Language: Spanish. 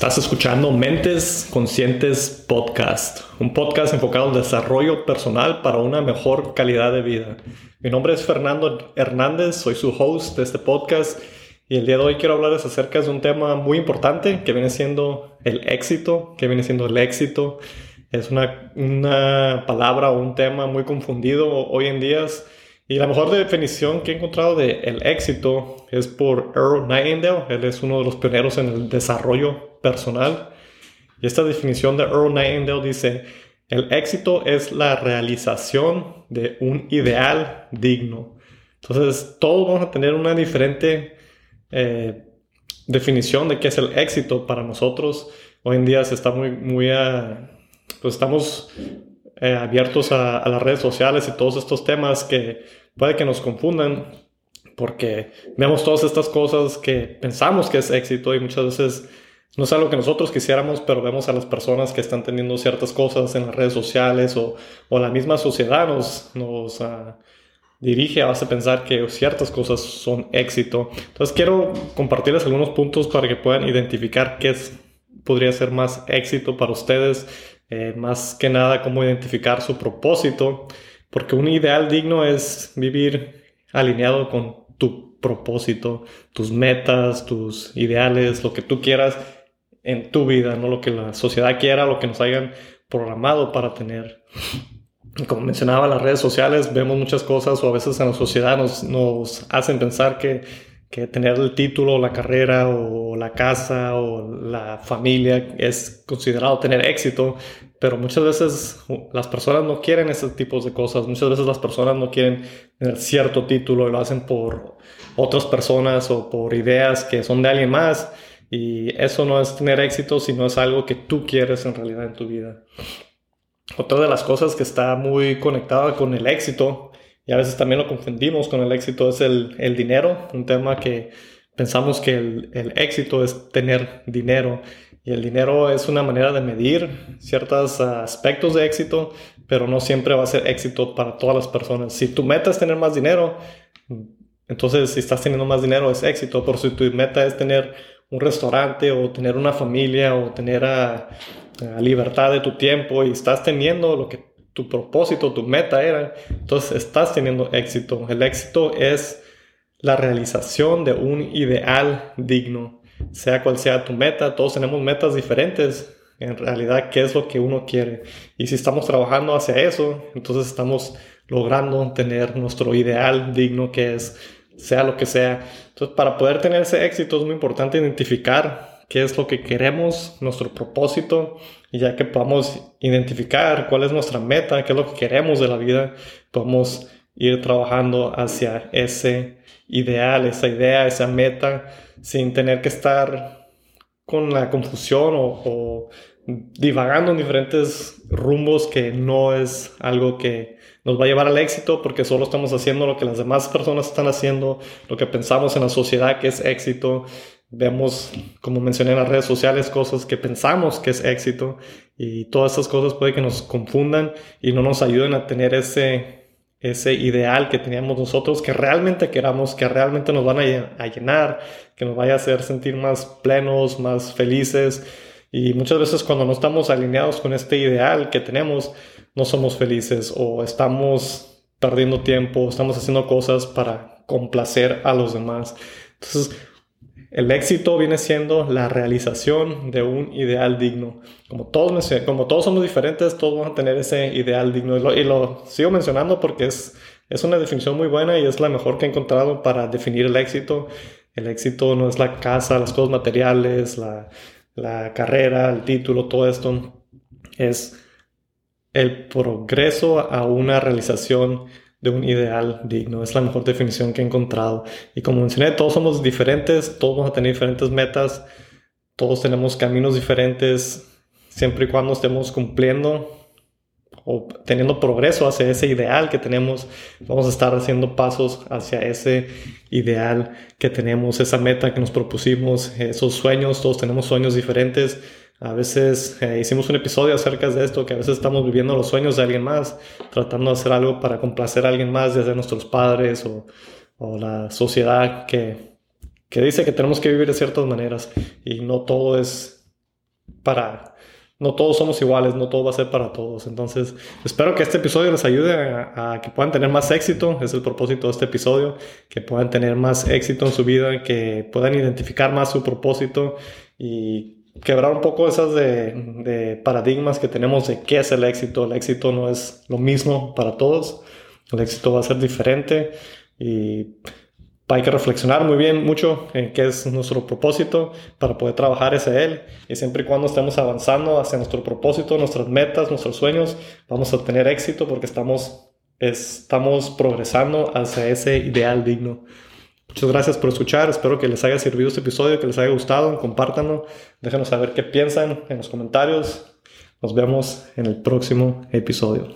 Estás escuchando Mentes Conscientes Podcast, un podcast enfocado en desarrollo personal para una mejor calidad de vida. Mi nombre es Fernando Hernández, soy su host de este podcast y el día de hoy quiero hablarles acerca de un tema muy importante que viene siendo el éxito, que viene siendo el éxito. Es una, una palabra o un tema muy confundido hoy en día. Y la mejor definición que he encontrado de el éxito es por Earl Nightingale. Él es uno de los pioneros en el desarrollo personal. Y esta definición de Earl Nightingale dice, el éxito es la realización de un ideal digno. Entonces, todos vamos a tener una diferente eh, definición de qué es el éxito para nosotros. Hoy en día se está muy, muy, a, pues estamos eh, abiertos a, las redes sociales y todos estos temas que puede que nos confundan porque vemos todas estas cosas que pensamos que es éxito y muchas veces no es algo que nosotros quisiéramos, pero vemos a las personas que están teniendo ciertas cosas en las redes sociales o, o la misma sociedad nos, nos uh, dirige, hace pensar que ciertas cosas son éxito. Entonces quiero compartirles algunos puntos para que puedan identificar qué podría ser más éxito para ustedes eh, más que nada cómo identificar su propósito, porque un ideal digno es vivir alineado con tu propósito, tus metas, tus ideales, lo que tú quieras en tu vida, no lo que la sociedad quiera, lo que nos hayan programado para tener. Como mencionaba, las redes sociales vemos muchas cosas o a veces en la sociedad nos, nos hacen pensar que que tener el título, la carrera o la casa o la familia es considerado tener éxito, pero muchas veces las personas no quieren ese tipo de cosas, muchas veces las personas no quieren tener cierto título y lo hacen por otras personas o por ideas que son de alguien más y eso no es tener éxito, sino es algo que tú quieres en realidad en tu vida. Otra de las cosas que está muy conectada con el éxito y a veces también lo confundimos con el éxito, es el, el dinero, un tema que pensamos que el, el, éxito es tener dinero y el dinero es una manera de medir ciertos aspectos de éxito, pero no siempre va a ser éxito para todas las personas. Si tu meta es tener más dinero, entonces si estás teniendo más dinero es éxito, pero si tu meta es tener un restaurante o tener una familia o tener a, libertad de tu tiempo y estás teniendo lo que tu propósito, tu meta era, entonces estás teniendo éxito. El éxito es la realización de un ideal digno, sea cual sea tu meta, todos tenemos metas diferentes. En realidad, ¿qué es lo que uno quiere? Y si estamos trabajando hacia eso, entonces estamos logrando tener nuestro ideal digno, que es sea lo que sea. Entonces, para poder tener ese éxito es muy importante identificar qué es lo que queremos, nuestro propósito, y ya que podamos identificar cuál es nuestra meta, qué es lo que queremos de la vida, podemos ir trabajando hacia ese ideal, esa idea, esa meta, sin tener que estar con la confusión o, o divagando en diferentes rumbos que no es algo que nos va a llevar al éxito porque solo estamos haciendo lo que las demás personas están haciendo, lo que pensamos en la sociedad que es éxito vemos, como mencioné en las redes sociales, cosas que pensamos que es éxito y todas esas cosas puede que nos confundan y no nos ayuden a tener ese, ese ideal que teníamos nosotros, que realmente queramos, que realmente nos van a llenar, que nos vaya a hacer sentir más plenos, más felices. Y muchas veces cuando no estamos alineados con este ideal que tenemos, no somos felices o estamos perdiendo tiempo, estamos haciendo cosas para complacer a los demás. Entonces, el éxito viene siendo la realización de un ideal digno. Como todos, como todos somos diferentes, todos vamos a tener ese ideal digno. Y lo, sigo mencionando porque es, es una definición muy buena y es la mejor que he encontrado para definir el éxito. El éxito no es la casa, las cosas materiales, la, la carrera, el título, todo esto. Es el progreso a una realización de un ideal digno. Es la mejor definición que he encontrado. Y como mencioné, todos somos diferentes, todos vamos a tener diferentes metas, todos tenemos caminos diferentes, siempre y cuando estemos cumpliendo o teniendo progreso hacia ese ideal que tenemos, vamos a estar haciendo pasos hacia ese ideal que tenemos, esa meta que nos propusimos, esos sueños, todos tenemos sueños diferentes, a veces eh, hicimos un episodio acerca de esto, que a veces estamos viviendo los sueños de alguien más, tratando de hacer algo para complacer a alguien más, desde nuestros padres o, o la sociedad que, que, dice que tenemos que vivir de ciertas maneras. Y no todo es para no todos somos iguales, no todo va a ser para todos. Entonces, espero que este episodio les ayude a, que puedan tener más éxito. Es el propósito de este episodio, que puedan tener más éxito en su vida, que puedan identificar más su propósito y quebrar un poco esas de, de paradigmas que tenemos de qué es el éxito. El éxito no es lo mismo para todos. El éxito va a ser diferente y hay que reflexionar muy bien, mucho en qué es nuestro propósito para poder trabajar ese él. Y siempre y cuando estemos avanzando hacia nuestro propósito, nuestras metas, nuestros sueños, vamos a tener éxito porque estamos, estamos progresando hacia ese ideal digno. Muchas gracias por escuchar. Espero que les haya servido este episodio, que les haya gustado. Compártanlo. Déjenos saber qué piensan en los comentarios. Nos vemos en el próximo episodio.